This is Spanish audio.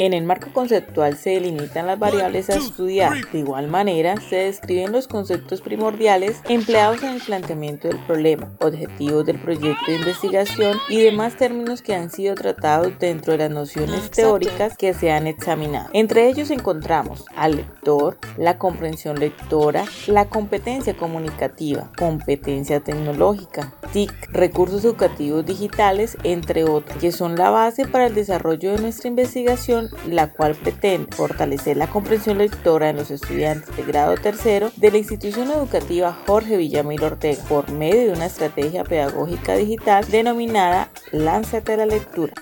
En el marco conceptual se delimitan las variables a estudiar. De igual manera, se describen los conceptos primordiales empleados en el planteamiento del problema, objetivos del proyecto de investigación y demás términos que han sido tratados dentro de las nociones teóricas que se han examinado. Entre ellos encontramos al lector, la comprensión lectora, la competencia comunicativa, competencia tecnológica, TIC, recursos educativos digitales, entre otros, que son la base para el desarrollo de nuestra investigación, la cual pretende fortalecer la comprensión lectora en los estudiantes de grado tercero de la institución educativa Jorge Villamil Ortega por medio de una estrategia pedagógica digital denominada Lánzate a la lectura.